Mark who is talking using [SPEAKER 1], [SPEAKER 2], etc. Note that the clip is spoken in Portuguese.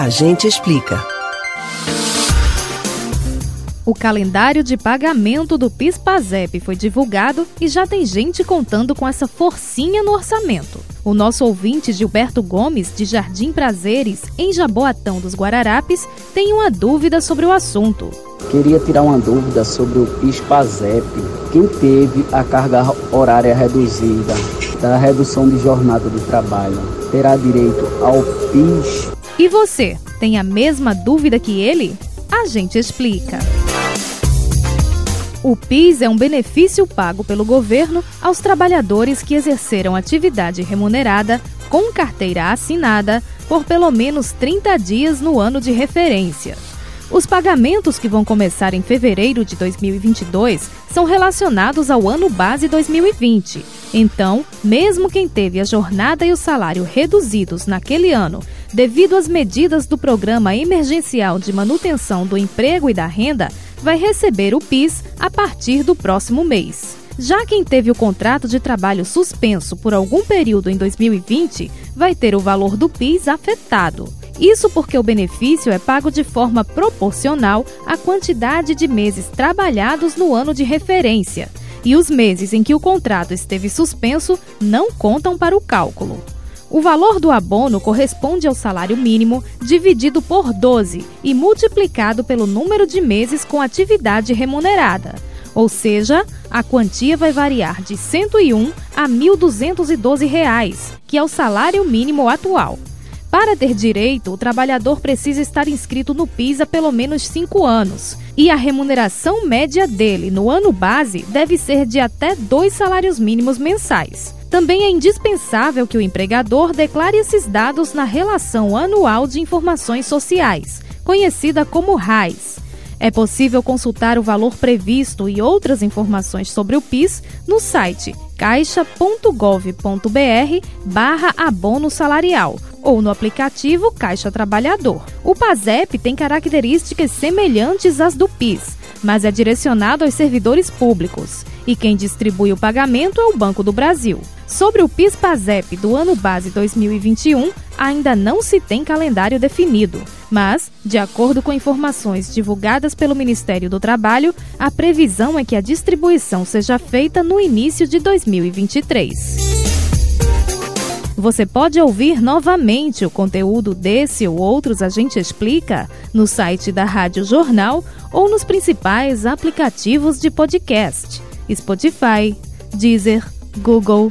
[SPEAKER 1] A gente explica.
[SPEAKER 2] O calendário de pagamento do PIS/PASEP foi divulgado e já tem gente contando com essa forcinha no orçamento. O nosso ouvinte Gilberto Gomes, de Jardim Prazeres, em Jaboatão dos Guararapes, tem uma dúvida sobre o assunto.
[SPEAKER 3] Queria tirar uma dúvida sobre o PIS/PASEP. Quem teve a carga horária reduzida da redução de jornada de trabalho terá direito ao PIS?
[SPEAKER 2] E você, tem a mesma dúvida que ele? A gente explica. O PIS é um benefício pago pelo governo aos trabalhadores que exerceram atividade remunerada com carteira assinada por pelo menos 30 dias no ano de referência. Os pagamentos que vão começar em fevereiro de 2022 são relacionados ao ano base 2020. Então, mesmo quem teve a jornada e o salário reduzidos naquele ano, devido às medidas do Programa Emergencial de Manutenção do Emprego e da Renda, vai receber o PIS a partir do próximo mês. Já quem teve o contrato de trabalho suspenso por algum período em 2020 vai ter o valor do PIS afetado. Isso porque o benefício é pago de forma proporcional à quantidade de meses trabalhados no ano de referência, e os meses em que o contrato esteve suspenso não contam para o cálculo. O valor do abono corresponde ao salário mínimo dividido por 12 e multiplicado pelo número de meses com atividade remunerada. Ou seja, a quantia vai variar de R$ 101 a R$ 1.212, que é o salário mínimo atual. Para ter direito, o trabalhador precisa estar inscrito no PIS há pelo menos cinco anos. E a remuneração média dele no ano base deve ser de até dois salários mínimos mensais. Também é indispensável que o empregador declare esses dados na Relação Anual de Informações Sociais, conhecida como RAIS. É possível consultar o valor previsto e outras informações sobre o PIS no site caixa.gov.br barra abono salarial ou no aplicativo Caixa Trabalhador. O PASEP tem características semelhantes às do PIS, mas é direcionado aos servidores públicos e quem distribui o pagamento é o Banco do Brasil. Sobre o PIS/PASEP do ano base 2021, ainda não se tem calendário definido, mas, de acordo com informações divulgadas pelo Ministério do Trabalho, a previsão é que a distribuição seja feita no início de 2023. Você pode ouvir novamente o conteúdo desse ou outros A Gente Explica no site da Rádio Jornal ou nos principais aplicativos de podcast: Spotify, Deezer, Google